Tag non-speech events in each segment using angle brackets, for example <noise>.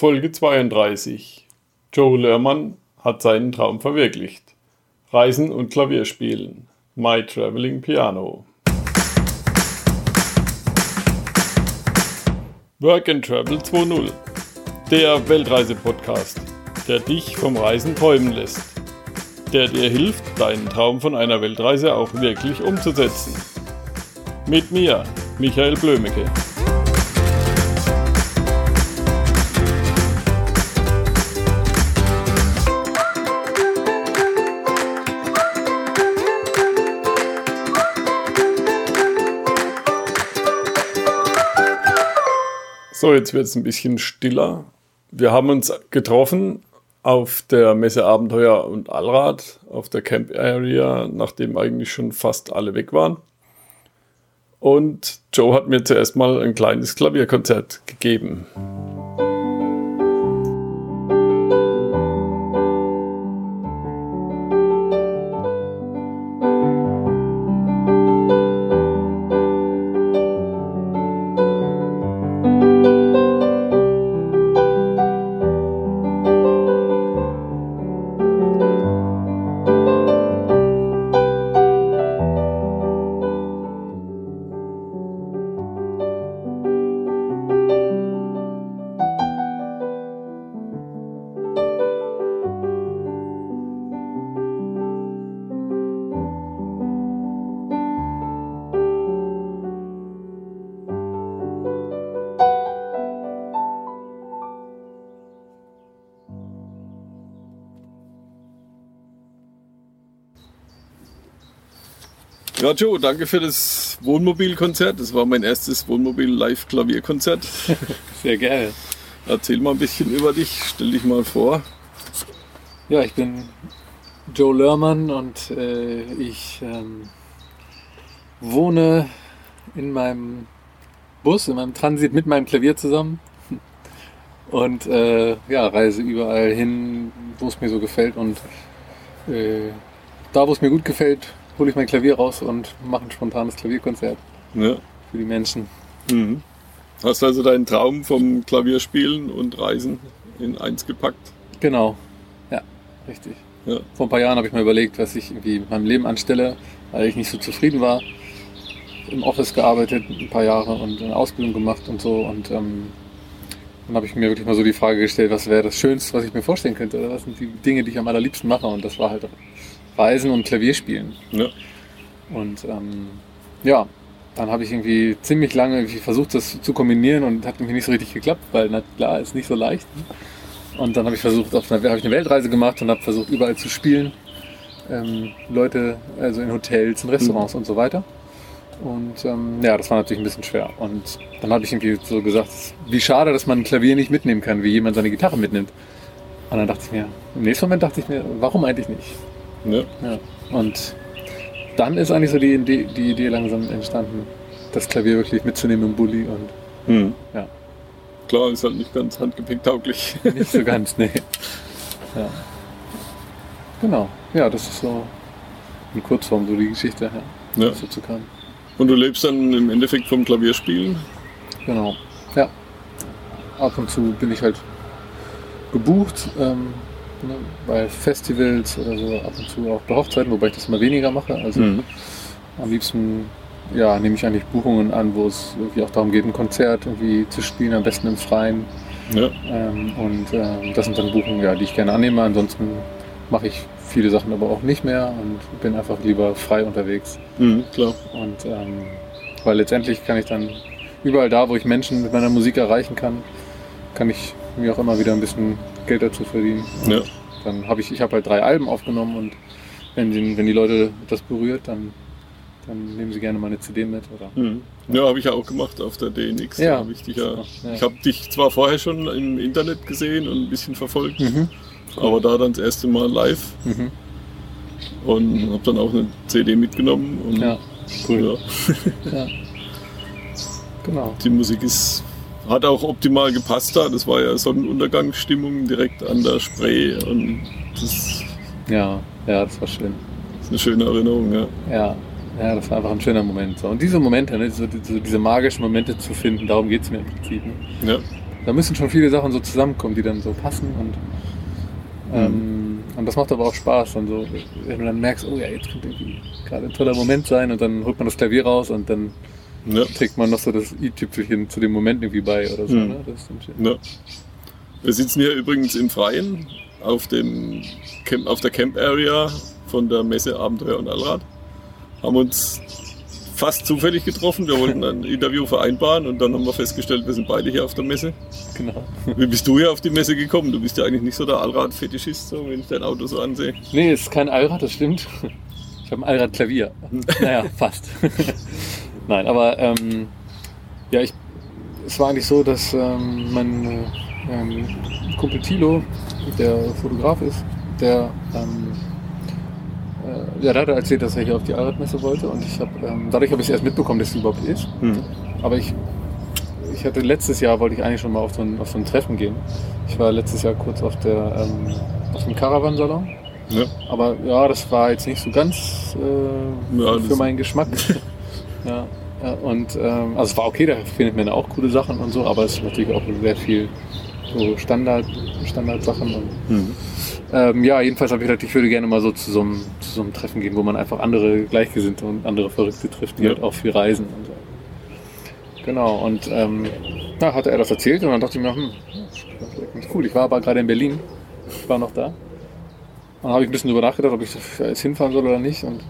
Folge 32. Joe Lerman hat seinen Traum verwirklicht. Reisen und Klavierspielen. My Traveling Piano. Work and Travel 2.0. Der Weltreise-Podcast, der dich vom Reisen träumen lässt. Der dir hilft, deinen Traum von einer Weltreise auch wirklich umzusetzen. Mit mir, Michael Blömecke. So, jetzt wird es ein bisschen stiller. Wir haben uns getroffen auf der Messe Abenteuer und Allrad, auf der Camp Area, nachdem eigentlich schon fast alle weg waren. Und Joe hat mir zuerst mal ein kleines Klavierkonzert gegeben. Ja, Joe, danke für das Wohnmobilkonzert. Das war mein erstes Wohnmobil-Live-Klavierkonzert. <laughs> Sehr geil. Erzähl mal ein bisschen über dich, stell dich mal vor. Ja, ich bin Joe Lörmann und äh, ich ähm, wohne in meinem Bus, in meinem Transit mit meinem Klavier zusammen und äh, ja, reise überall hin, wo es mir so gefällt und äh, da, wo es mir gut gefällt, hole ich mein Klavier raus und mache ein spontanes Klavierkonzert Ja. für die Menschen. Mhm. Hast also deinen Traum vom Klavierspielen und Reisen in eins gepackt? Genau, ja, richtig. Ja. Vor ein paar Jahren habe ich mir überlegt, was ich irgendwie mit meinem Leben anstelle, weil ich nicht so zufrieden war. Im Office gearbeitet ein paar Jahre und eine Ausbildung gemacht und so. Und ähm, dann habe ich mir wirklich mal so die Frage gestellt, was wäre das Schönste, was ich mir vorstellen könnte? Oder was sind die Dinge, die ich am allerliebsten mache? Und das war halt Reisen und Klavierspielen. Ja. Und ähm, ja, dann habe ich irgendwie ziemlich lange irgendwie versucht, das zu kombinieren und hat irgendwie nicht so richtig geklappt, weil na klar, ist nicht so leicht. Und dann habe ich versucht, auf einer, habe ich eine Weltreise gemacht und habe versucht, überall zu spielen. Ähm, Leute, also in Hotels, in Restaurants und so weiter. Und ähm, ja, das war natürlich ein bisschen schwer. Und dann habe ich irgendwie so gesagt, wie schade, dass man ein Klavier nicht mitnehmen kann, wie jemand seine Gitarre mitnimmt. Und dann dachte ich mir, im nächsten Moment dachte ich mir, warum eigentlich nicht? Ja. Ja. Und dann ist eigentlich so die Idee, die Idee langsam entstanden, das Klavier wirklich mitzunehmen im Bulli und Mhm. ja, Klar, ist halt nicht ganz handgepäcktauglich. <laughs> nicht so ganz, nee. Ja. Genau, ja, das ist so in Kurzform so die Geschichte, ja, Ja. dazu kam. Und du lebst dann im Endeffekt vom Klavierspielen? Genau, ja. Ab und zu bin ich halt gebucht, ähm, ne, bei Festivals oder so, ab und zu auch bei Hochzeiten, wobei ich das mal weniger mache. Also Mhm. am liebsten ja, nehme ich eigentlich Buchungen an, wo es irgendwie auch darum geht, ein Konzert irgendwie zu spielen, am besten im Freien. Ja. Ähm, und ähm, das sind dann Buchungen, ja, die ich gerne annehme. Ansonsten mache ich viele Sachen aber auch nicht mehr und bin einfach lieber frei unterwegs. Mhm, klar. Und ähm, weil letztendlich kann ich dann überall da, wo ich Menschen mit meiner Musik erreichen kann, kann ich mir auch immer wieder ein bisschen Geld dazu verdienen. Ja. Dann habe ich, ich habe halt drei Alben aufgenommen und wenn die, wenn die Leute das berührt, dann, dann nehmen sie gerne mal eine CD mit. Oder? Mhm. Ja, habe ich ja auch gemacht auf der DNX. Ja. hab ich dich ja, ja. ich habe dich zwar vorher schon im Internet gesehen und ein bisschen verfolgt, Mhm. aber da dann das erste Mal live Mhm. und habe dann auch eine CD mitgenommen. Und Ja, cool. Ja. <laughs> Genau. die Musik ist, hat auch optimal gepasst da. Das war ja Sonnenuntergangsstimmung direkt an der Spree und das Ja, ja, das war schön. ist eine schöne Erinnerung. Ja. Ja, ja, das war einfach ein schöner Moment. So. Und diese Momente, ne, so, so diese magischen Momente zu finden, darum geht es mir im Prinzip. Ne? Ja. da müssen schon viele Sachen so zusammenkommen, die dann so passen und ähm, und das macht aber auch Spaß, dann so, wenn du dann merkst, oh ja, jetzt könnte irgendwie gerade ein toller Moment sein und dann holt man das Klavier raus und dann Ja. trägt man noch so das i-Tüpfelchen zu dem Moment irgendwie bei oder so. Mhm. Ne? Ja. Wir sitzen hier übrigens im Freien auf, dem Camp, auf der Camp Area von der Messe Abenteuer und Allrad. Haben uns fast zufällig getroffen. Wir wollten ein <laughs> Interview vereinbaren und dann haben wir festgestellt, wir sind beide hier auf der Messe. Genau. Wie bist du hier auf die Messe gekommen? Du bist ja eigentlich nicht so der Allrad-Fetischist, so, wenn ich dein Auto so ansehe. Nee, es ist kein Allrad, das stimmt. Ich habe ein Allradklavier. <laughs> naja, fast. Nein, aber ähm, ja, ich, es war eigentlich so, dass ähm, mein äh, ähm, Kumpel Thilo, der Fotograf ist, der, ähm, äh, ja, der hat erzählt, dass er hier auf die Allradmesse wollte und ich habe, ähm, dadurch habe ich es erst mitbekommen, dass sie überhaupt ist. Aber ich, ich hatte letztes Jahr wollte ich eigentlich schon mal auf so ein, auf so ein Treffen gehen. Ich war letztes Jahr kurz auf der ähm, auf dem Caravan-Salon. Ja. Aber ja, das war jetzt nicht so ganz äh, Ja, für meinen Geschmack. <laughs> ja, ja, und ähm, also es war okay, da findet man auch coole Sachen und so, aber es ist natürlich auch sehr viel so Standard, Standardsachen. Und, Mhm. ähm, ja, jedenfalls habe ich gedacht, ich würde gerne mal so zu so, einem, zu so einem Treffen gehen, wo man einfach andere Gleichgesinnte und andere Verrückte trifft, die Ja. halt auch viel reisen und so. Genau, und ähm, ja, hatte er das erzählt und dann dachte ich mir, hm, das ist cool. Ich war aber gerade in Berlin, ich war noch da. Und dann habe ich ein bisschen drüber nachgedacht, ob ich da jetzt hinfahren soll oder nicht. Und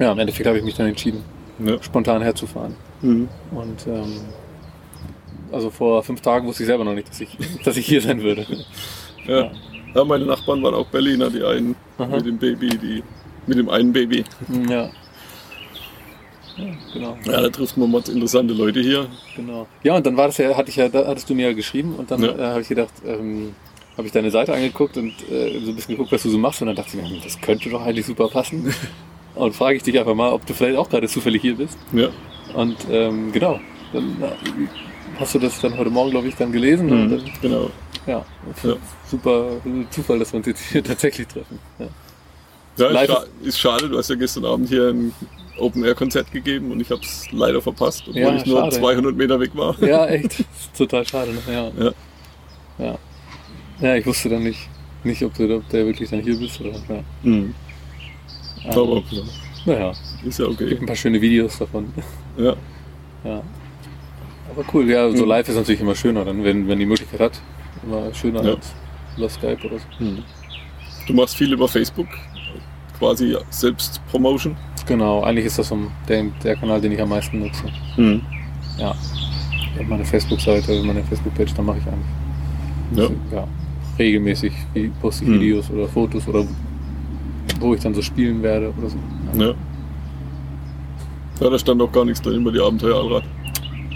ja, im Endeffekt habe ich mich dann entschieden, Ja. spontan herzufahren. Mhm. Und ähm, also vor fünf Tagen wusste ich selber noch nicht, dass ich, <laughs> dass ich hier sein würde. Ja. ja, meine Nachbarn waren auch Berliner, die einen Aha. mit dem Baby, die mit dem einen Baby. Ja. Ja, genau. Ja, da trifft man mal interessante Leute hier. Genau. Ja, und dann war das ja, hatte ich ja, da hattest du mir ja geschrieben und dann Ja. äh, habe ich gedacht, ähm, habe ich deine Seite angeguckt und äh, so ein bisschen geguckt, was du so machst und dann dachte ich mir, hm, das könnte doch eigentlich super passen. <laughs> und frage ich dich einfach mal, ob du vielleicht auch gerade zufällig hier bist. Ja. Und ähm, genau, dann äh, hast du das dann heute Morgen, glaube ich, dann gelesen und dann, Genau. ja, Ja. super Zufall, dass wir uns jetzt hier <laughs> tatsächlich treffen. Ja. Ja, ist, scha ist schade, du hast ja gestern Abend hier ein Open-Air-Konzert gegeben und ich habe es leider verpasst, obwohl Ja, ich nur schade. 200 Meter weg war. Ja, <laughs> echt. Total schade. Ne? Ja. Ja. ja. Ja, ich wusste dann nicht, nicht ob, du, ob der wirklich dann hier bist oder. Ja. Mhm. Aber ja, Naja, ist ja gibt okay. ein paar schöne Videos davon. Ja. Ja. Aber cool, ja, so Mhm. live ist natürlich immer schöner, dann, wenn, wenn die Möglichkeit hat. Immer schöner Ja. als über Skype oder so. Du machst viel über Facebook, quasi Selbstpromotion. Genau, eigentlich ist das der, der Kanal, den ich am meisten nutze. Mhm. Ja. Ich habe meine Facebook-Seite, meine Facebook-Page, da mache ich eigentlich Ja. ja, regelmäßig poste ich Mhm. Videos oder Fotos oder wo ich dann so spielen werde oder so. Ja. Ja, da stand auch gar nichts drin über die Abenteuer Allrad.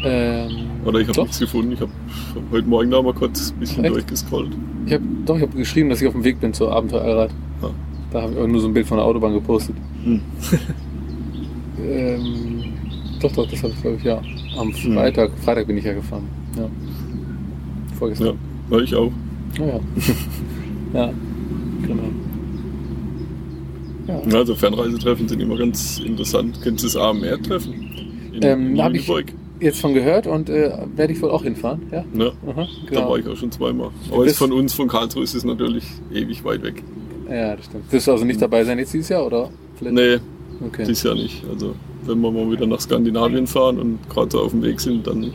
Ähm, Oder ich habe nichts gefunden. Ich habe hab heute Morgen da mal kurz ein bisschen Echt? durchgescrollt. ich hab, doch, ich habe geschrieben, dass ich auf dem Weg bin zur Abenteuer Allrad. Ah. Da habe ich auch nur so ein Bild von der Autobahn gepostet. Hm. Ähm, doch, doch, das habe ich glaube ich, ja. Am Hm. Freitag, Freitag bin ich ja gefahren. Ja. Ja, Vorgestern. ja ich auch. Ja. Ja. <laughs> ja, genau. Ja. Also Fernreisetreffen sind immer ganz interessant. Kennst du das AMR-Treffen? Ähm, in hab ich-? Jetzt von gehört und äh, werde ich wohl auch hinfahren. Ja. Ja, Aha, da war ich auch schon zweimal. Aber jetzt von uns, von Karlsruhe, ist es natürlich ewig weit weg. Ja, das stimmt. Wirst du also nicht dabei sein jetzt dieses Jahr oder? Vielleicht? Nee, Okay. dieses Jahr nicht. Also wenn wir mal wieder nach Skandinavien fahren und gerade so auf dem Weg sind, dann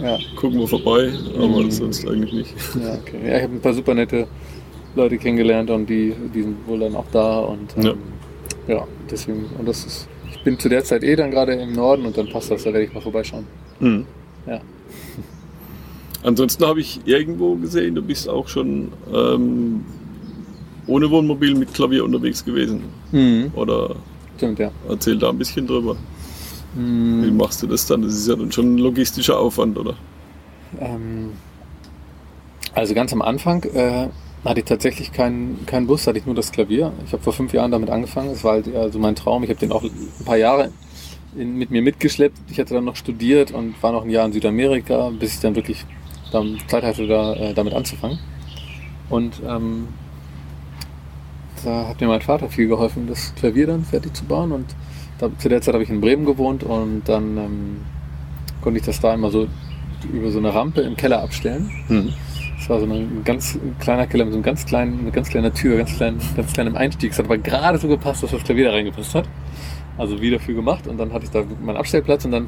Ja, gucken wir vorbei. Aber Mhm. sonst eigentlich nicht. ja, okay. Ja, ich habe ein paar super nette Leute kennengelernt und die, die sind wohl dann auch da und ähm, ja. deswegen und das ist. Ich bin zu der Zeit eh dann gerade im Norden und dann passt das, da werde ich mal vorbeischauen. Mhm. Ja. <laughs> Ansonsten habe ich irgendwo gesehen, du bist auch schon ähm, ohne Wohnmobil mit Klavier unterwegs gewesen. Mhm. Oder Stimmt, ja. erzähl da ein bisschen drüber. Wie Mhm. machst du das dann? Das ist ja dann schon ein logistischer Aufwand, oder? Ähm, also ganz am Anfang äh, hatte ich tatsächlich keinen keinen Bus, hatte ich nur das Klavier. Ich habe vor fünf Jahren damit angefangen. Es war halt also mein Traum. Ich habe den auch ein paar Jahre in, mit mir mitgeschleppt. Ich hatte dann noch studiert und war noch ein Jahr in Südamerika, bis ich dann wirklich dann Zeit hatte, da, äh, damit anzufangen. Und ähm, da hat mir mein Vater viel geholfen, das Klavier dann fertig zu bauen. Und da, zu der Zeit habe ich in Bremen gewohnt und dann ähm, konnte ich das da immer so über so eine Rampe im Keller abstellen. Mhm. Das war so ein ganz kleiner Keller mit so einem ganz kleinen, mit ganz kleiner Tür, ganz klein, ganz kleinem Einstieg. Es hat aber gerade so gepasst, dass das Klavier da reingepasst hat. Also wie dafür gemacht und dann hatte ich da meinen Abstellplatz und dann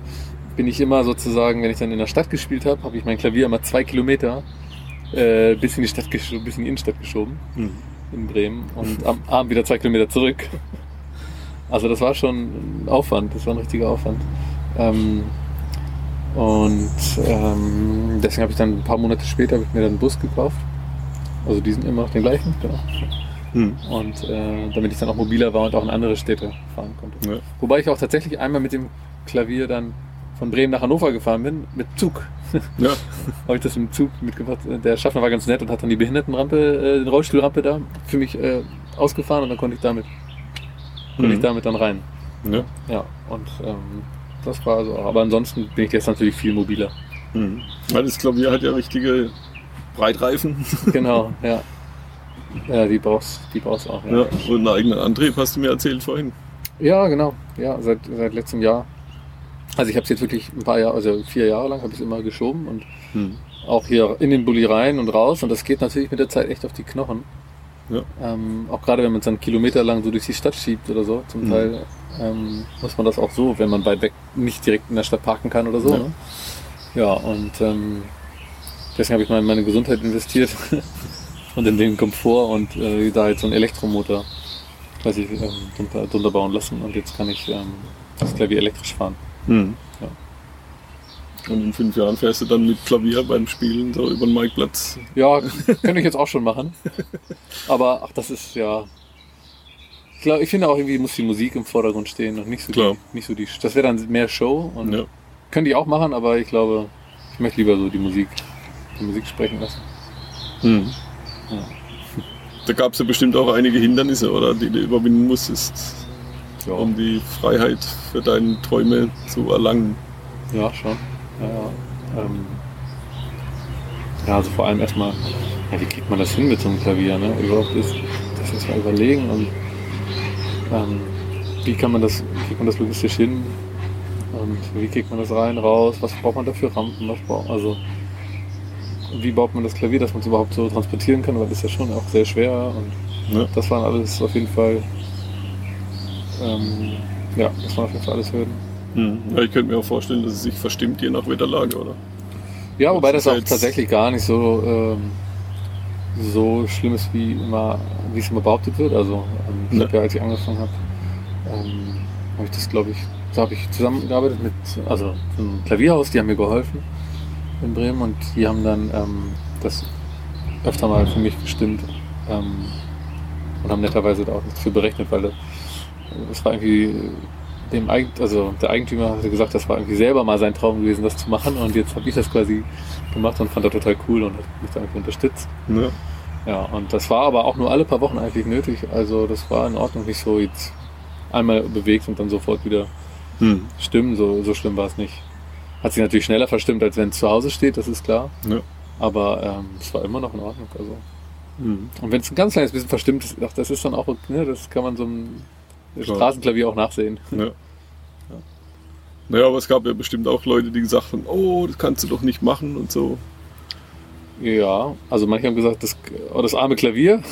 bin ich immer sozusagen, wenn ich dann in der Stadt gespielt habe, habe ich mein Klavier immer zwei Kilometer äh, bis in die Stadt bis in die Innenstadt geschoben Mhm. in Bremen und am Abend wieder zwei Kilometer zurück. Also das war schon ein Aufwand, das war ein richtiger Aufwand. Ähm, und ähm, deswegen habe ich dann ein paar Monate später ich mir dann einen Bus gekauft. Also die sind immer noch den gleichen, genau. Mhm. Und äh, damit ich dann auch mobiler war und auch in andere Städte fahren konnte. Ja. Wobei ich auch tatsächlich einmal mit dem Klavier dann von Bremen nach Hannover gefahren bin, mit Zug. ja. <laughs> habe ich das im Zug mitgebracht. Der Schaffner war ganz nett und hat dann die Behindertenrampe, äh, die Rollstuhlrampe da für mich äh, ausgefahren und dann konnte ich damit, konnte ich Mhm. damit dann rein. ja. Ja, und ähm, das war so. Aber ansonsten bin ich jetzt natürlich viel mobiler. Mhm. Weil das Klavier hat ja richtige Breitreifen. <laughs> Genau, ja. Ja, die brauchst, die brauchst auch. Ja. Und einen eigenen Antrieb, hast du mir erzählt vorhin. Ja, genau. Ja, seit, seit letztem Jahr. Also ich habe es jetzt wirklich ein paar Jahre, also vier Jahre lang habe ich es immer geschoben und Mhm. auch hier in den Bulli rein und raus und das geht natürlich mit der Zeit echt auf die Knochen. Ja. Ähm, auch gerade wenn man es dann Kilometer lang so durch die Stadt schiebt oder so, zum Mhm. Teil ähm, muss man das auch so, wenn man weit weg nicht direkt in der Stadt parken kann oder so. Ja. Ne? Ja, und ähm, deswegen habe ich mal in meine Gesundheit investiert <laughs> und in den Komfort und äh, da jetzt so einen Elektromotor weiß ich, ähm, drunter, drunter bauen lassen und jetzt kann ich ähm, das Klavier elektrisch fahren. Mhm. Und in fünf Jahren fährst du dann mit Klavier beim Spielen so über den Marktplatz. Ja, könnte ich jetzt auch schon machen. Aber ach, das ist ja. Ich, glaub, ich finde auch irgendwie muss die Musik im Vordergrund stehen und nicht so Klar. die, nicht so die. Das wäre dann mehr Show und Ja. könnte ich auch machen, aber ich glaube, ich möchte lieber so die Musik, die Musik sprechen lassen. Mhm. Ja. Da gab es ja bestimmt auch einige Hindernisse, oder? Die du überwinden musstest, Ja, um die Freiheit für deine Träume zu erlangen. ja schon. Ja. Ähm, ja, also vor allem erstmal, ja, wie kriegt man das hin mit so einem Klavier, ne? Überhaupt ist das erstmal überlegen und ähm, wie kann man das, kriegt man das logistisch hin? Und wie kriegt man das rein, raus? Was braucht man dafür Rampen? Was braucht, also wie baut man das Klavier, dass man es überhaupt so transportieren kann, weil das ist ja schon auch sehr schwer und Ja. das waren alles auf jeden Fall ähm, ja, das waren auf jeden Fall alles Hürden. Mhm. Ja, ich könnte mir auch vorstellen, dass es sich verstimmt, je nach Wetterlage, oder? Ja, wobei Das das auch tatsächlich gar nicht so, ähm, so schlimm ist, wie, immer, wie es immer behauptet wird. Also, ähm, ich Ja. habe ja, als ich angefangen habe, ähm, habe ich das, glaube ich, da habe ich zusammengearbeitet mit, also so einem Klavierhaus, die haben mir geholfen in Bremen und die haben dann ähm, das öfter mal für mich gestimmt ähm, und haben netterweise da auch nichts für berechnet, weil das war irgendwie dem Eig also der Eigentümer hatte gesagt, das war irgendwie selber mal sein Traum gewesen, das zu machen und jetzt habe ich das quasi gemacht und fand das total cool und hat mich da irgendwie unterstützt. Ja. Ja, und das war aber auch nur alle paar Wochen eigentlich nötig. Also das war in Ordnung, nicht so jetzt einmal bewegt und dann sofort wieder Mhm. stimmen. So, so schlimm war es nicht. Hat sich natürlich schneller verstimmt, als wenn es zu Hause steht, das ist klar. Ja. Aber ähm, es war immer noch in Ordnung. Also. Mhm. Und wenn es ein ganz kleines bisschen verstimmt ist, ach, das ist dann auch, ne, das kann man so Klar. Straßenklavier auch nachsehen. Ja. Naja, aber es gab ja bestimmt auch Leute, die gesagt haben, oh, das kannst du doch nicht machen und so. Ja, also manche haben gesagt, das, oh, das arme Klavier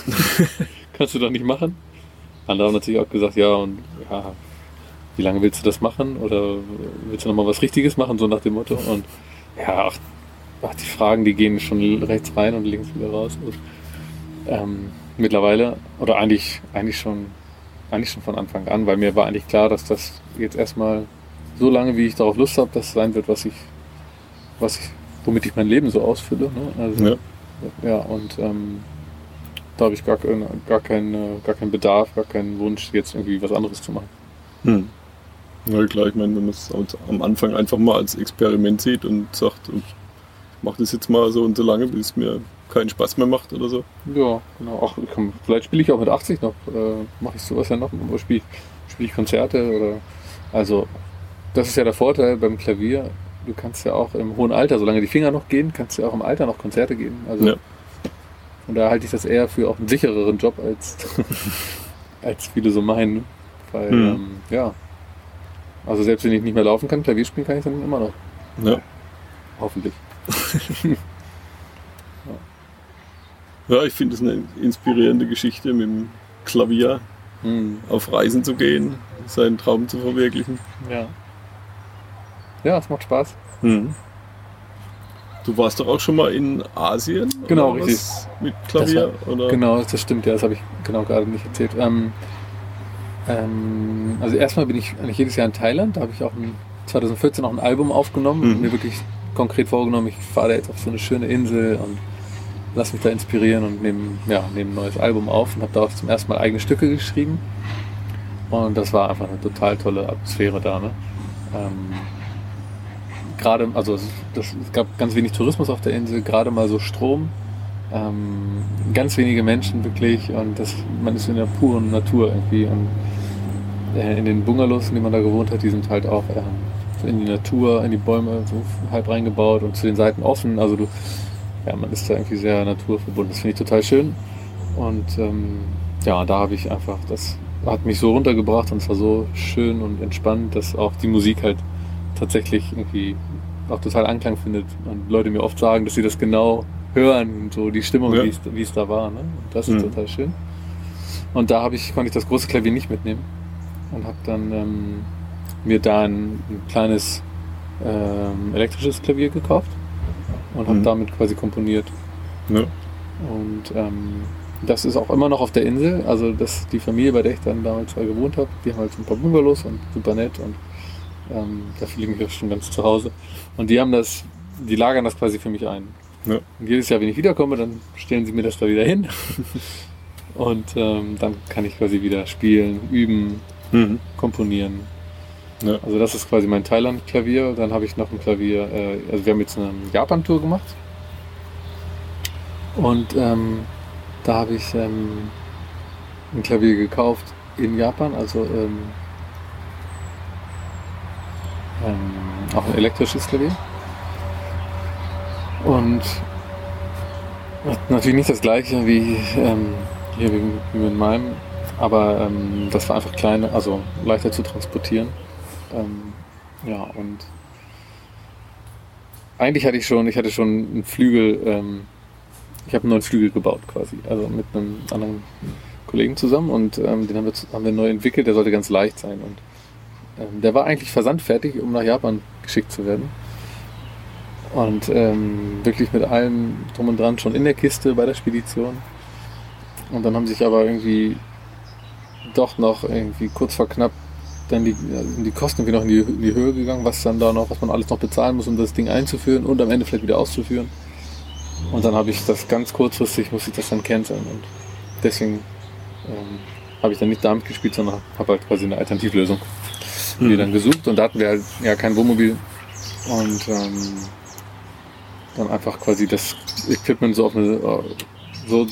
<laughs> kannst du doch nicht machen. Andere haben natürlich auch gesagt, ja, und ja, wie lange willst du das machen? Oder willst du nochmal was Richtiges machen, so nach dem Motto? Und ja, ach, ach, die Fragen, die gehen schon rechts rein und links wieder raus. Und, ähm, mittlerweile, oder eigentlich, eigentlich schon, eigentlich schon von Anfang an, weil mir war eigentlich klar, dass das jetzt erstmal so lange, wie ich darauf Lust habe, das sein wird, was ich, was ich, womit ich mein Leben so ausfülle. Ne? Also, Ja. ja, und ähm, da habe ich gar, kein- gar, keinen, gar keinen Bedarf, gar keinen Wunsch, jetzt irgendwie was anderes zu machen. Hm. Ja klar, ich meine, wenn man es am Anfang einfach mal als Experiment sieht und sagt, ich mache das jetzt mal so und so lange, bis es mir keinen Spaß mehr macht oder so. Ja, genau. Ach, komm, vielleicht spiele ich auch mit 80 noch, äh, mache ich sowas ja noch, oder spiele spiel ich Konzerte oder also das ist ja der Vorteil beim Klavier. Du kannst ja auch im hohen Alter, solange die Finger noch gehen, kannst du ja auch im Alter noch Konzerte geben. Also Ja. und da halte ich das eher für auch einen sichereren Job als, <laughs> als viele so meinen. Weil, Mhm. ähm, ja. Also selbst wenn ich nicht mehr laufen kann, Klavier spielen kann ich dann immer noch. Ja. Hoffentlich. ja, <laughs> ich finde es eine inspirierende Geschichte mit dem Klavier Hm. auf Reisen zu gehen, seinen Traum zu verwirklichen. Ja. Ja, es macht Spaß. Mhm. Du warst doch auch schon mal in Asien? Genau, richtig. Mit Klavier? oder? Genau, das stimmt, ja, das habe ich genau gerade nicht erzählt. Ähm, ähm, also erstmal bin ich eigentlich jedes Jahr in Thailand, da habe ich auch ein, 2014 auch ein Album aufgenommen Mhm. und mir wirklich konkret vorgenommen, ich fahre da jetzt auf so eine schöne Insel und lass mich da inspirieren und nehme, ja, nehme ein neues Album auf und habe darauf zum ersten Mal eigene Stücke geschrieben. Und das war einfach eine total tolle Atmosphäre da. Ne? Ähm, gerade, also es, das, es gab ganz wenig Tourismus auf der Insel, gerade mal so Strom. Ähm, ganz wenige Menschen wirklich und das, man ist in der puren Natur irgendwie. Und äh, in den Bungalows, in denen man da gewohnt hat, die sind halt auch so in die Natur, in die Bäume so halb reingebaut und zu den Seiten offen. Also du, ja, man ist da irgendwie sehr naturverbunden. Das finde ich total schön. Und ähm, ja, da habe ich einfach, das hat mich so runtergebracht und es war so schön und entspannt, dass auch die Musik halt tatsächlich irgendwie auch total Anklang findet und Leute mir oft sagen, dass sie das genau hören, so die Stimmung, Ja. wie, es, da war. Ne? Und das ist Mhm. total schön. Und da habe ich, konnte ich das große Klavier nicht mitnehmen und habe dann ähm, mir da ein, ein kleines ähm, elektrisches Klavier gekauft und habe Mhm. damit quasi komponiert. Ja. Und ähm, das ist auch immer noch auf der Insel. Also das, die Familie, bei der ich dann damals mal gewohnt habe, die haben halt so ein paar Bungalows und super nett und ähm, da fühle ich mich auch schon ganz zu Hause. Und die haben das, die lagern das quasi für mich ein. Ja. Und jedes Jahr, wenn ich wiederkomme, dann stellen sie mir das da wieder hin. <laughs> und ähm, dann kann ich quasi wieder spielen, üben, Mhm. komponieren. Ja. Also das ist quasi mein Thailand-Klavier. Dann habe ich noch ein Klavier, äh, also wir haben jetzt eine Japan-Tour gemacht. Und ähm, da habe ich ähm, ein Klavier gekauft in Japan, also ähm, ähm, auch ein elektrisches Klavier. Und natürlich nicht das gleiche wie ähm, hier wie, wie mit meinem, aber ähm, das war einfach kleiner, also leichter zu transportieren. Ähm, ja, und eigentlich hatte ich schon, ich hatte schon einen Flügel, ähm, ich habe einen neuen Flügel gebaut quasi, also mit einem anderen Kollegen zusammen und ähm, den haben wir, haben wir neu entwickelt, der sollte ganz leicht sein und ähm, der war eigentlich versandfertig, um nach Japan geschickt zu werden. Und ähm, wirklich mit allem drum und dran schon in der Kiste bei der Spedition. Und dann haben sich aber irgendwie doch noch irgendwie kurz vor knapp dann die, sind die Kosten irgendwie noch in die, in die Höhe gegangen, was dann da noch, was man alles noch bezahlen muss, um das Ding einzuführen und am Ende vielleicht wieder auszuführen. Und dann habe ich das ganz kurzfristig, muss ich das dann canceln. Und deswegen ähm, habe ich dann nicht damit gespielt, sondern habe halt quasi eine Alternativlösung die dann gesucht und da hatten wir halt ja kein Wohnmobil und ähm, dann einfach quasi das Equipment so auf eine äh, so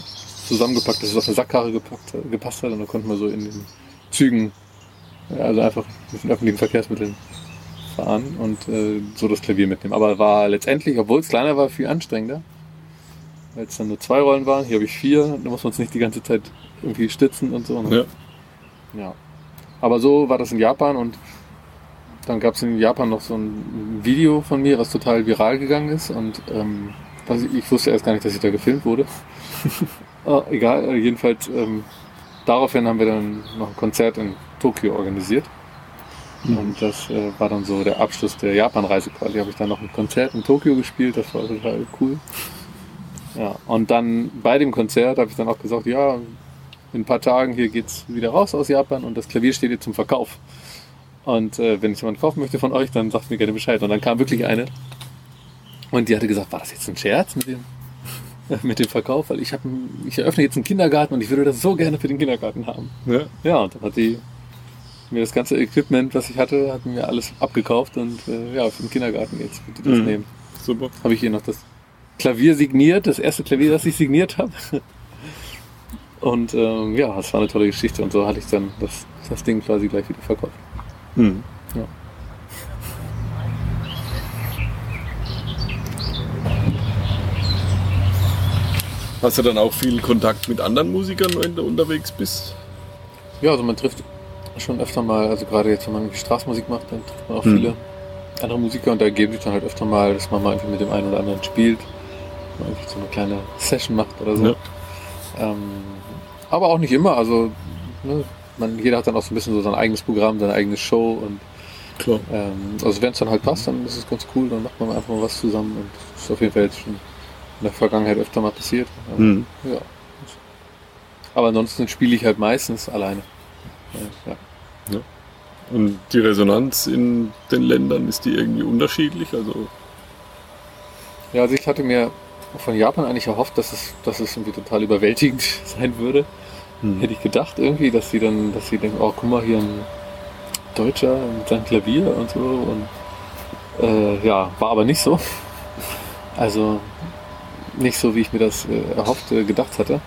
zusammengepackt, dass es auf eine Sackkarre gepackt, gepasst hat und dann konnten wir so in den Zügen also einfach mit den öffentlichen Verkehrsmitteln fahren und äh, so das Klavier mitnehmen. Aber war letztendlich, obwohl es kleiner war, viel anstrengender. Weil es dann nur zwei Rollen waren, hier habe ich vier, da muss man es nicht die ganze Zeit irgendwie stützen und so. Ne? Ja. Ja. Aber so war das in Japan und dann gab es in Japan noch so ein Video von mir, was total viral gegangen ist und ähm, was ich, ich wusste erst gar nicht, dass ich da gefilmt wurde. <laughs> Ah, egal, jedenfalls ähm, daraufhin haben wir dann noch ein Konzert in Tokio organisiert. Und das äh, war dann so der Abschluss der Japan-Reise quasi. Habe ich dann noch ein Konzert in Tokio gespielt, das war total cool. Ja, und dann bei dem Konzert habe ich dann auch gesagt, ja, in ein paar Tagen hier geht's wieder raus aus Japan und das Klavier steht jetzt zum Verkauf. Und äh, wenn ich jemand kaufen möchte von euch, dann sagt mir gerne Bescheid. Und dann kam wirklich eine und die hatte gesagt, war das jetzt ein Scherz mit dem, <laughs> mit dem Verkauf? Weil ich, hab, ich eröffne jetzt einen Kindergarten und ich würde das so gerne für den Kindergarten haben. Ja. Ja, und dann hat die mir das ganze Equipment, was ich hatte, hat mir alles abgekauft und äh, ja, für den Kindergarten jetzt bitte das Mhm. nehmen. Super. Habe ich hier noch das Klavier signiert, das erste Klavier, das ich signiert habe. <laughs> Und ähm, ja, das war eine tolle Geschichte und so hatte ich dann das, das Ding quasi gleich wieder verkauft. Mhm. Ja. Hast du dann auch viel Kontakt mit anderen Musikern, wenn du unterwegs bist? Ja, also man trifft schon öfter mal, also gerade jetzt, wenn man Straßenmusik macht, dann trifft man auch Mhm. viele andere Musiker und da ergeben sich dann halt öfter mal, dass man mal irgendwie mit dem einen oder anderen spielt, man irgendwie so eine kleine Session macht oder so. Ja. Ähm, aber auch nicht immer, also ne, man, jeder hat dann auch so ein bisschen so sein eigenes Programm, seine eigene Show und Klar. ähm, also wenn es dann halt passt, dann ist es ganz cool, dann macht man einfach mal was zusammen und das ist auf jeden Fall jetzt schon in der Vergangenheit öfter mal passiert. Ähm, Mhm. Ja. Aber ansonsten spiele ich halt meistens alleine. Ja. Und die Resonanz in den Ländern, ist die irgendwie unterschiedlich? Also, ja, also ich hatte mir von Japan eigentlich erhofft, dass es, dass es irgendwie total überwältigend <laughs> sein würde. hm. Hätte ich gedacht irgendwie, dass sie dann, dass sie denken, oh guck mal hier ein Deutscher mit seinem Klavier und so und äh, ja, war aber nicht so. <laughs> Also nicht so, wie ich mir das äh, erhofft, äh, gedacht hatte.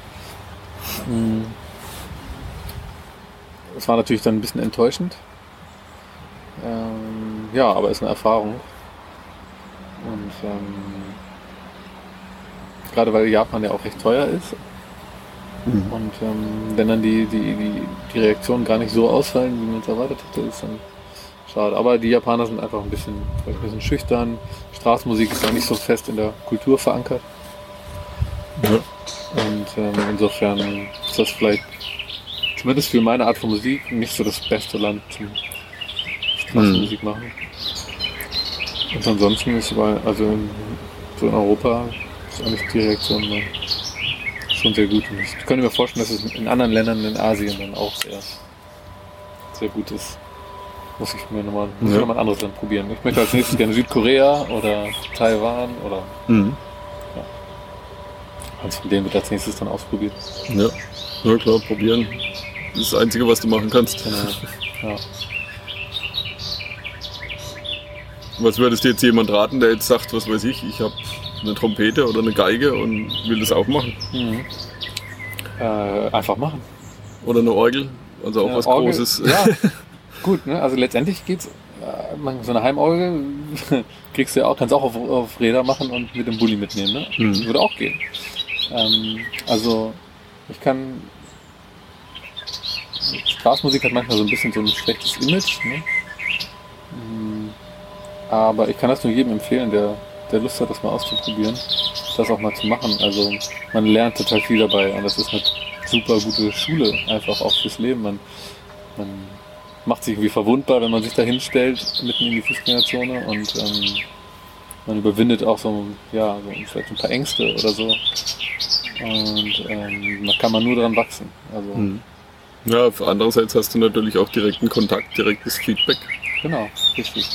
Mm. Es war natürlich dann ein bisschen enttäuschend. Ähm, ja, aber ist eine Erfahrung. Und ähm, gerade weil Japan ja auch recht teuer ist, Mhm. und ähm, wenn dann die, die, die, die Reaktionen gar nicht so ausfallen, wie man es erwartet hätte, ist dann schade. Aber die Japaner sind einfach ein bisschen, ein bisschen schüchtern. Straßenmusik ist auch nicht so fest in der Kultur verankert. Ja. Und ähm, insofern ist das vielleicht, zumindest für meine Art von Musik, nicht so das beste Land zum Straßenmusik machen. Und ansonsten ist aber, also in, so in Europa ist eigentlich die Reaktion schon sehr gut. Und ich könnte mir vorstellen, dass es in anderen Ländern in Asien dann auch sehr, sehr gut ist. Muss ich mir nochmal Ja. noch mal ein anderes Land probieren. Ich möchte als nächstes gerne Südkorea oder Taiwan oder Mhm. eins von denen wird als nächstes dann ausprobiert. Ja. ja, klar, probieren. Das ist das Einzige, was du machen kannst. Genau. Ja. Was würdest du jetzt jemand raten, der jetzt sagt, was weiß ich, ich habe eine Trompete oder eine Geige und will das auch machen? Mhm. Äh, einfach machen. Oder eine Orgel? Also auch Ja, was Orgel- Großes. Ja, <laughs> gut, ne? Also letztendlich geht's. Äh, man, so eine Heimorgel <laughs> kriegst du ja auch, kannst auch auf, auf Räder machen und mit dem Bulli mitnehmen, ne? Mhm. Würde auch gehen. Ähm, also ich kann. Straßenmusik hat manchmal so ein bisschen so ein schlechtes Image, ne? Mm, Aber ich kann das nur jedem empfehlen, der, der Lust hat, das mal auszuprobieren, das auch mal zu machen. Also man lernt total viel dabei und das ist eine super gute Schule, einfach auch fürs Leben. Man, man macht sich irgendwie verwundbar, wenn man sich da hinstellt, mitten in die Fußgängerzone und ähm, man überwindet auch so, ja, so vielleicht ein paar Ängste oder so. Und ähm, da kann man nur dran wachsen. Also Mhm. Ja, andererseits hast du natürlich auch direkten Kontakt, direktes Feedback. genau, richtig.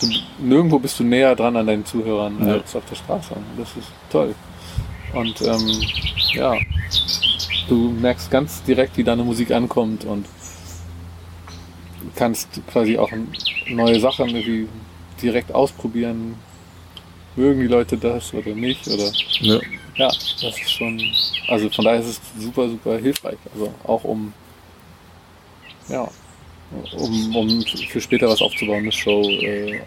Du, nirgendwo bist du näher dran an deinen Zuhörern Ja. als auf der Straße. Das ist toll. Und ähm, ja, du merkst ganz direkt, wie deine Musik ankommt und kannst quasi auch neue Sachen irgendwie direkt ausprobieren. Mögen die Leute das oder nicht? Oder Ja. ja, das ist schon. Also von daher ist es super, super hilfreich. Also auch um ja, um, um für später was aufzubauen, eine Show, äh,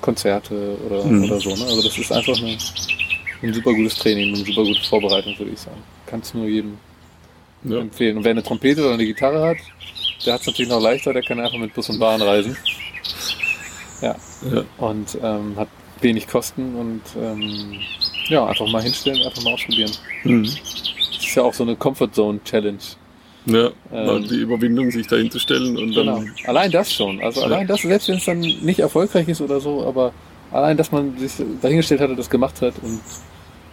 Konzerte oder, Mhm. oder so. Ne? Also das ist einfach eine, ein super gutes Training, eine super gute Vorbereitung, würde ich sagen. Kannst nur jedem Ja. empfehlen. Und wer eine Trompete oder eine Gitarre hat, der hat es natürlich noch leichter, der kann einfach mit Bus und Bahn reisen. Ja. Ja. Und ähm, hat wenig Kosten und ähm, ja, einfach mal hinstellen, einfach mal ausprobieren. Mhm. Das ist ja auch so eine Comfort Zone Challenge. Ja, Ähm, die Überwindung, sich dahin zu stellen und dann. Genau. Allein das schon. Also Ja. allein das, selbst wenn es dann nicht erfolgreich ist oder so, aber allein, dass man sich dahingestellt hat und das gemacht hat und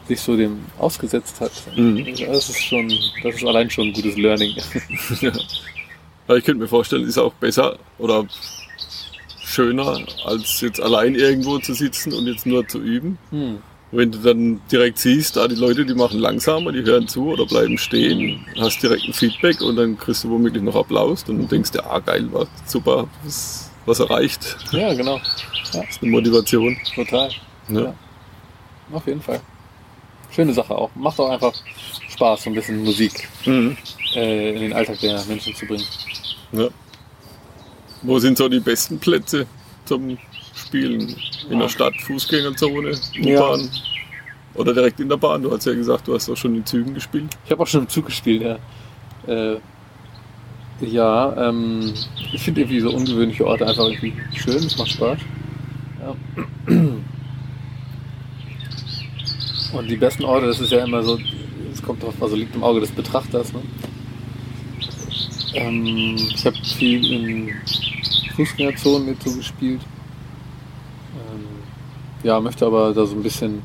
sich so dem ausgesetzt hat, Mhm. das ist schon, das ist allein schon ein gutes Learning. <laughs> <laughs> Ja. Aber ich könnte mir vorstellen, ist auch besser oder schöner, als jetzt allein irgendwo zu sitzen und jetzt nur zu üben. Hm. Wenn du dann direkt siehst, da die Leute, die machen langsamer, die hören zu oder bleiben stehen, hast direkt ein Feedback und dann kriegst du womöglich noch Applaus und denkst dir, ah geil, war super, was, was erreicht. Ja, genau. <laughs> Das ist eine Motivation. Total. Ja. Ja. Auf jeden Fall. Schöne Sache auch. Macht auch einfach Spaß, so ein bisschen Musik Mhm. äh, in den Alltag der Menschen zu bringen. Ja. Wo sind so die besten Plätze zum Spielen? In der. Stadt, Fußgängerzone, Ja. U-Bahn? Oder direkt in der Bahn? Du hast ja gesagt, du hast auch schon in Zügen gespielt. Ich habe auch schon im Zug gespielt, ja. Äh, Ja, ähm, ich finde irgendwie so ungewöhnliche Orte einfach irgendwie schön, es macht Spaß. Ja. Und die besten Orte, das ist ja immer so, es kommt drauf, also liegt im Auge des Betrachters. Ne? Ähm, ich habe viel in Fußgängerzonen mit so gespielt. Ähm, ja, möchte aber da so ein bisschen.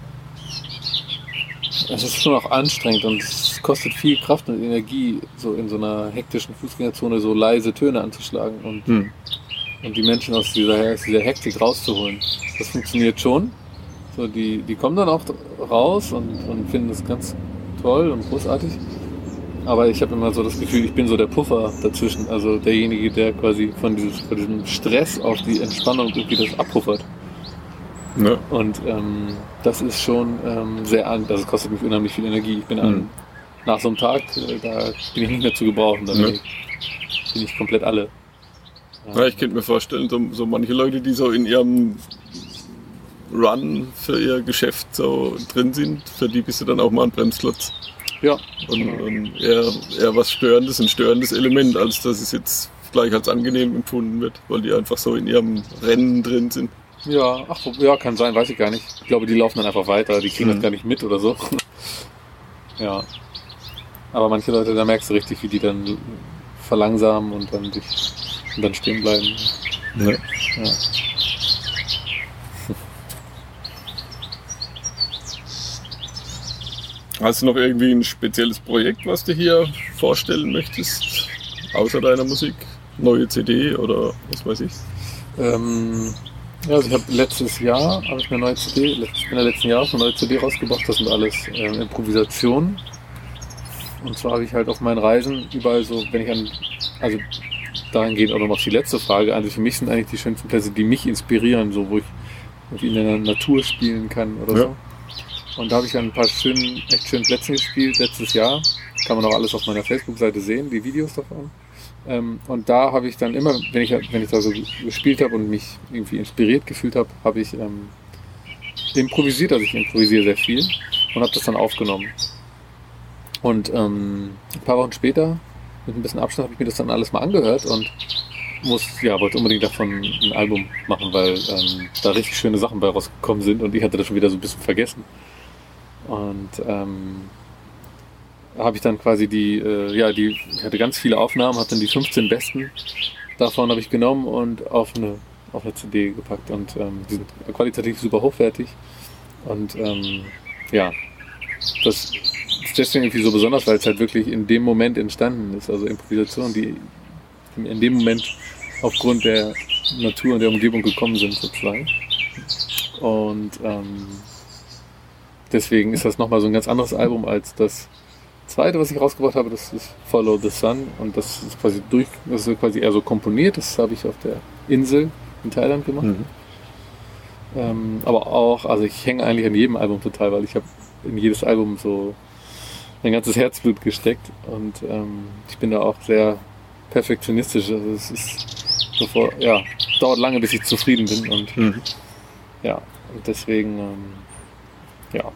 Es ist schon auch anstrengend und es kostet viel Kraft und Energie, so in so einer hektischen Fußgängerzone so leise Töne anzuschlagen und, Hm. und die Menschen aus dieser, aus dieser Hektik rauszuholen. Das funktioniert schon. So, die, die kommen dann auch raus und, und finden das ganz toll und großartig. Aber ich habe immer so das Gefühl, ich bin so der Puffer dazwischen. Also derjenige, der quasi von, dieses, von diesem Stress auf die Entspannung irgendwie das abpuffert. Ja. Und ähm, das ist schon ähm, sehr an. Das kostet mich unheimlich viel Energie. Ich bin an, Mhm. nach so einem Tag, äh, da bin ich nicht mehr zu gebrauchen. Da bin, ich, bin ich komplett alle. Ja, ich könnte mir vorstellen, so, so manche Leute, die so in ihrem Run für ihr Geschäft so drin sind, für die bist du dann auch mal ein Bremsklotz. Ja, Und, und eher, eher was Störendes, ein störendes Element, als dass es jetzt gleich als angenehm empfunden wird, weil die einfach so in ihrem Rennen drin sind. Ja, ach, ja, kann sein, weiß ich gar nicht. Ich glaube, die laufen dann einfach weiter, die kriegen Mhm. das gar nicht mit oder so. ja. Aber manche Leute, da merkst du richtig, wie die dann verlangsamen und dann, sich, und dann stehen bleiben. Ja. Ja. Hast du noch irgendwie ein spezielles Projekt, was du hier vorstellen möchtest, außer deiner Musik? Neue CD oder was weiß ich? Ähm, ja, also ich habe letztes Jahr habe ich eine neue CD, letzt- Ende letzten Jahres eine neue CD rausgebracht. Das sind alles ähm, Improvisationen. Und zwar habe ich halt auf meinen Reisen überall so, wenn ich an, also dahingehend auch noch die letzte Frage, also für mich sind eigentlich die schönsten Plätze, die mich inspirieren, so wo ich in der Natur spielen kann oder Ja. so. Und da habe ich an ein paar schönen, echt schönen Plätzen gespielt letztes Jahr. Kann man auch alles auf meiner Facebook-Seite sehen, die Videos davon. Ähm, und da habe ich dann immer, wenn ich, wenn ich da so gespielt habe und mich irgendwie inspiriert gefühlt habe, habe ich ähm, improvisiert. Also ich improvisiere sehr viel und habe das dann aufgenommen. Und ähm, ein paar Wochen später, mit ein bisschen Abstand, habe ich mir das dann alles mal angehört und muss, ja, wollte unbedingt davon ein Album machen, weil ähm, da richtig schöne Sachen bei rausgekommen sind und ich hatte das schon wieder so ein bisschen vergessen. Und ähm, habe ich dann quasi die, äh, ja, die, ich hatte ganz viele Aufnahmen, habe dann die 15 besten davon habe ich genommen und auf eine, auf eine CD gepackt und ähm, die sind qualitativ super hochwertig und ähm, ja, das ist deswegen irgendwie so besonders, weil es halt wirklich in dem Moment entstanden ist, also Improvisationen, die in dem Moment aufgrund der Natur und der Umgebung gekommen sind sozusagen. Und ähm, deswegen ist das nochmal so ein ganz anderes Album als das zweite, was ich rausgebracht habe, das ist Follow the Sun und das ist quasi durch, das ist quasi eher so komponiert, das habe ich auf der Insel in Thailand gemacht. Mhm. Ähm, aber auch, also ich hänge eigentlich an jedem Album total, weil ich habe in jedes Album so mein ganzes Herzblut gesteckt und ähm, ich bin da auch sehr perfektionistisch. Also es ist sofort, ja, dauert lange, bis ich zufrieden bin und Mhm. ja, und deswegen ähm, ja,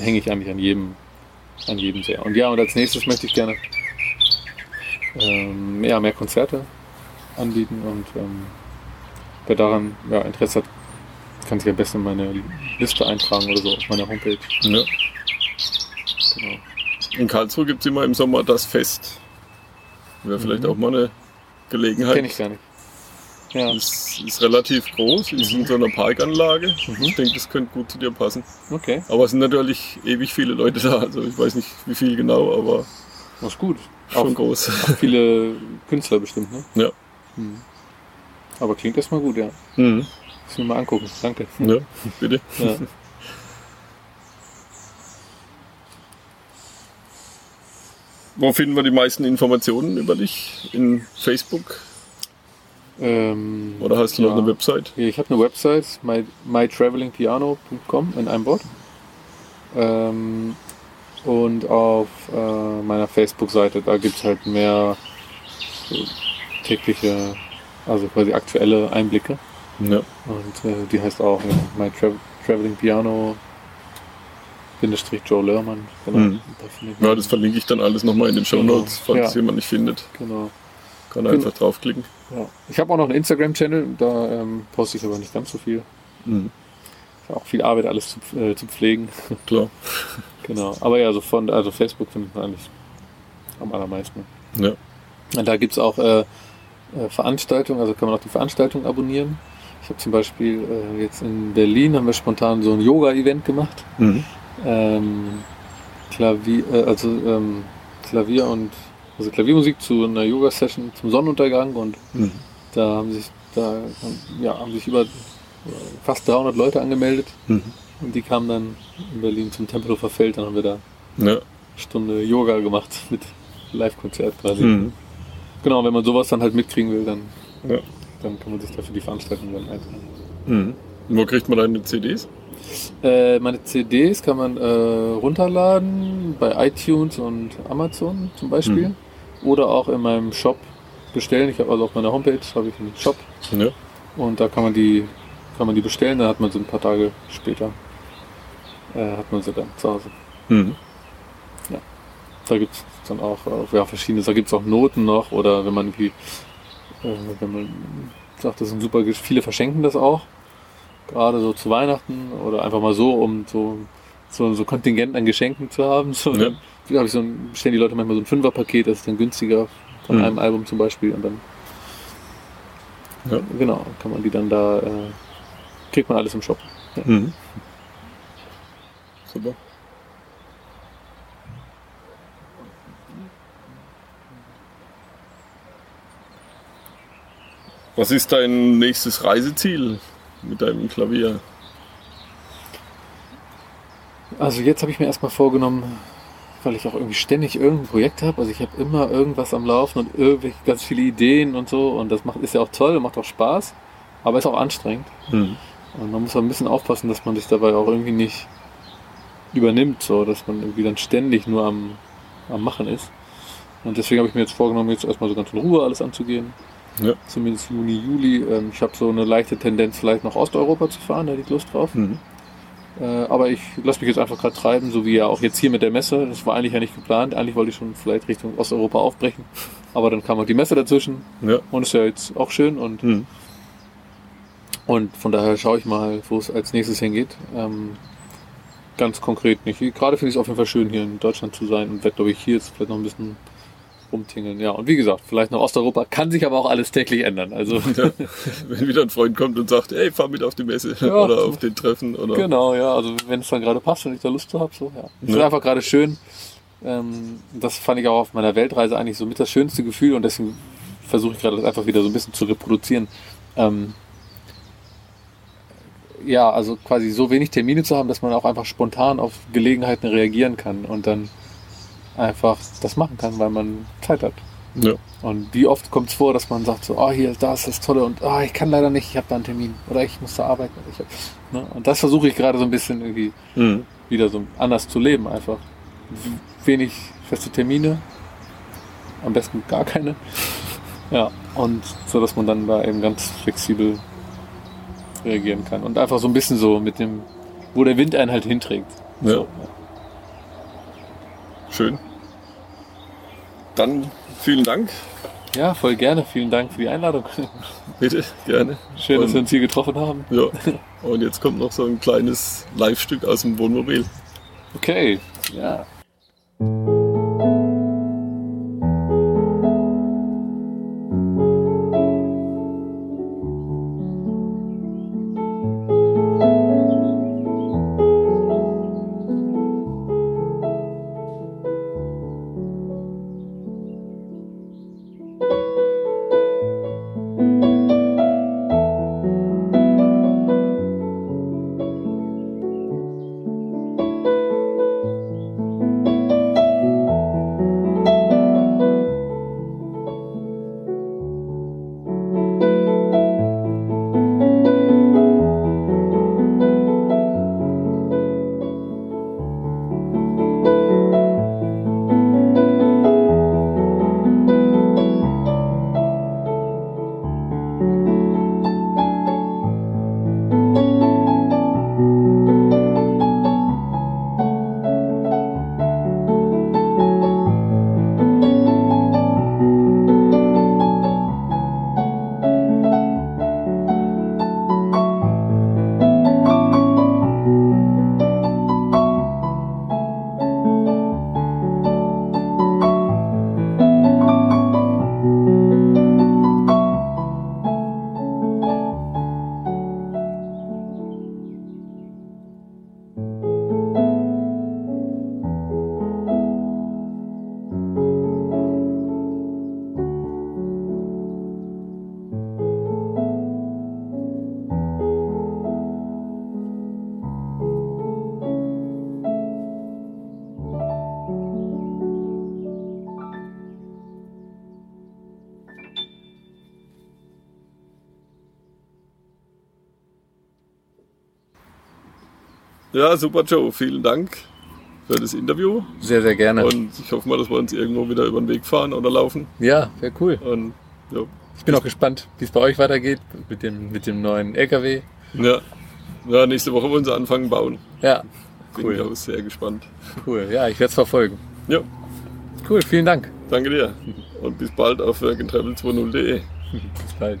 hänge ich eigentlich an jedem, an jedem sehr. Und ja, und als nächstes möchte ich gerne ähm, ja, mehr Konzerte anbieten und ähm, wer daran ja, Interesse hat, kann sich am besten in meine Liste eintragen oder so auf meiner Homepage. Ja. Genau. In Karlsruhe gibt es immer im Sommer das Fest. Wäre vielleicht Mhm. auch mal eine Gelegenheit. Kenne ich gar nicht. Ja, Ist, ist relativ groß, ist in so einer Parkanlage. Mhm. Ich denke, das könnte gut zu dir passen. okay. Aber es sind natürlich ewig viele Leute da. Also ich weiß nicht, wie viel genau, aber Das ist gut. schon Auch groß. <laughs> viele Künstler bestimmt, ne? Ja. Hm. Aber klingt erstmal gut, ja. Mhm. Muss ich mir mal angucken. Danke. Ja, bitte. <laughs> Ja. Wo finden wir die meisten Informationen über dich? In Facebook? Ähm, Oder hast du noch ja. eine Website? Ich habe eine Website, my, mytravelingpiano.com in einem Wort. Ähm, und auf äh, meiner Facebook-Seite, da gibt es halt mehr so tägliche, also quasi aktuelle Einblicke. Ja. Und äh, die heißt auch ja, My Tra Traveling Piano Bindestrich Joe Lerman. Genau. Mhm. Ja, das verlinke ich dann alles nochmal in den Show Notes, Genau, falls ja. jemand nicht findet. Genau. Kann einfach draufklicken. Ja. Ich habe auch noch einen Instagram-Channel, da ähm, poste ich aber nicht ganz so viel. Mhm. Ist auch viel Arbeit, alles zu, äh, zu pflegen. <laughs> Klar. genau. Aber ja, so von, also Facebook findet man eigentlich am allermeisten. Ja. Und da gibt es auch äh, äh, Veranstaltungen, also kann man auch die Veranstaltungen abonnieren. Ich habe zum Beispiel äh, jetzt in Berlin haben wir spontan so ein Yoga-Event gemacht. Mhm. Ähm, Klavier, äh, also ähm, Klavier und also Klaviermusik zu einer Yoga-Session zum Sonnenuntergang und Mhm. da haben sich da ja, haben sich über fast 300 Leute angemeldet Mhm. und die kamen dann in Berlin zum Tempelhofer Feld. Dann haben wir da Ja. eine Stunde Yoga gemacht mit Live-Konzert quasi. Mhm. Genau, wenn man sowas dann halt mitkriegen will, dann, Ja. dann kann man sich dafür die Veranstaltung dann eintragen. Mhm. Und wo kriegt man deine CDs? Äh, meine CDs kann man äh, runterladen bei iTunes und Amazon zum Beispiel. Mhm. Oder auch in meinem Shop bestellen. Ich habe also auf meiner Homepage habe ich einen Shop Ja. und da kann man die kann man die bestellen, dann hat man sie ein paar Tage später äh, hat man sie dann zu Hause. Mhm. Da gibt es dann auch äh, ja, verschiedene, da gibt es auch Noten noch oder wenn man irgendwie, äh, wenn man sagt, das sind super, viele verschenken das auch, gerade so zu Weihnachten oder einfach mal so, um so, so, so Kontingent an Geschenken zu haben. So, Ja. Habe ich so ein, bestellen die Leute manchmal so ein Fünferpaket, das ist dann günstiger von Mhm. einem Album zum Beispiel und dann, Ja. genau, kann man die dann da, äh, kriegt man alles im Shop. Mhm. Super. Was ist dein nächstes Reiseziel mit deinem Klavier? Also jetzt habe ich mir erstmal vorgenommen, weil ich auch irgendwie ständig irgendein Projekt habe. Also ich habe immer irgendwas am Laufen und irgendwelche ganz viele Ideen und so. Und das macht, ist ja auch toll macht auch Spaß, aber ist auch anstrengend. Mhm. Und man muss auch ein bisschen aufpassen, dass man sich dabei auch irgendwie nicht übernimmt, so dass man irgendwie dann ständig nur am, am Machen ist. Und deswegen habe ich mir jetzt vorgenommen, jetzt erstmal so ganz in Ruhe alles anzugehen. Ja. Zumindest Juni, Juli. Ähm, Ich habe so eine leichte Tendenz, vielleicht nach Osteuropa zu fahren, da hätte ich Lust drauf. Mhm. Äh, aber ich lasse mich jetzt einfach gerade treiben, so wie ja auch jetzt hier mit der Messe. Das war eigentlich ja nicht geplant. Eigentlich wollte ich schon vielleicht Richtung Osteuropa aufbrechen. Aber dann kam halt die Messe dazwischen Ja. und ist ja jetzt auch schön und, Mhm. und von daher schaue ich mal, wo es als nächstes hingeht. Ähm, ganz konkret nicht. Gerade finde ich es auf jeden Fall schön, hier in Deutschland zu sein und werde, glaube ich, hier jetzt vielleicht noch ein bisschen rumtingeln. Ja, und wie gesagt, vielleicht nach Osteuropa kann sich aber auch alles täglich ändern. Also <laughs> Ja. Wenn wieder ein Freund kommt und sagt, ey, fahr mit auf die Messe Ja. <laughs> oder auf den Treffen oder Genau, ja, also wenn es dann gerade passt, wenn ich da Lust zu habe, so, ja. Es ist Ja. einfach gerade schön. Ähm, das fand ich auch auf meiner Weltreise eigentlich so mit das schönste Gefühl und deswegen versuche ich gerade das einfach wieder so ein bisschen zu reproduzieren. Ähm, ja, also quasi so wenig Termine zu haben, dass man auch einfach spontan auf Gelegenheiten reagieren kann und dann einfach das machen kann, weil man Zeit hat. Ja. Und wie oft kommt es vor, dass man sagt so, oh hier, da ist das Tolle und oh, ich kann leider nicht, ich habe da einen Termin oder ich muss da arbeiten. hab, ne? Und das versuche ich gerade so ein bisschen irgendwie Mhm. wieder so anders zu leben einfach. Wenig feste Termine, am besten gar keine. Ja, und so, dass man dann da eben ganz flexibel reagieren kann. Und einfach so ein bisschen so mit dem, wo der Wind einen halt hinträgt. Ja. So, Schön. Dann vielen Dank. ja, voll gerne. Vielen Dank für die Einladung. Bitte, gerne. Schön, dass Und- wir uns hier getroffen haben. Ja. Und jetzt kommt noch so ein kleines Live-Stück aus dem Wohnmobil. Okay, ja. Ja, super Joe, vielen Dank für das Interview. Sehr, sehr gerne. Und ich hoffe mal, dass wir uns irgendwo wieder über den Weg fahren oder laufen. ja, wäre cool. Und ja, Ich bin auch gespannt, wie es bei euch weitergeht mit dem, mit dem neuen LKW. ja. ja nächste Woche wollen sie anfangen bauen. Ja, Bin Cool. ich auch sehr gespannt. cool. Ja, ich werde es verfolgen. Ja, Cool, vielen Dank. danke dir. Und bis bald auf workandtravel20.de. Bis bald.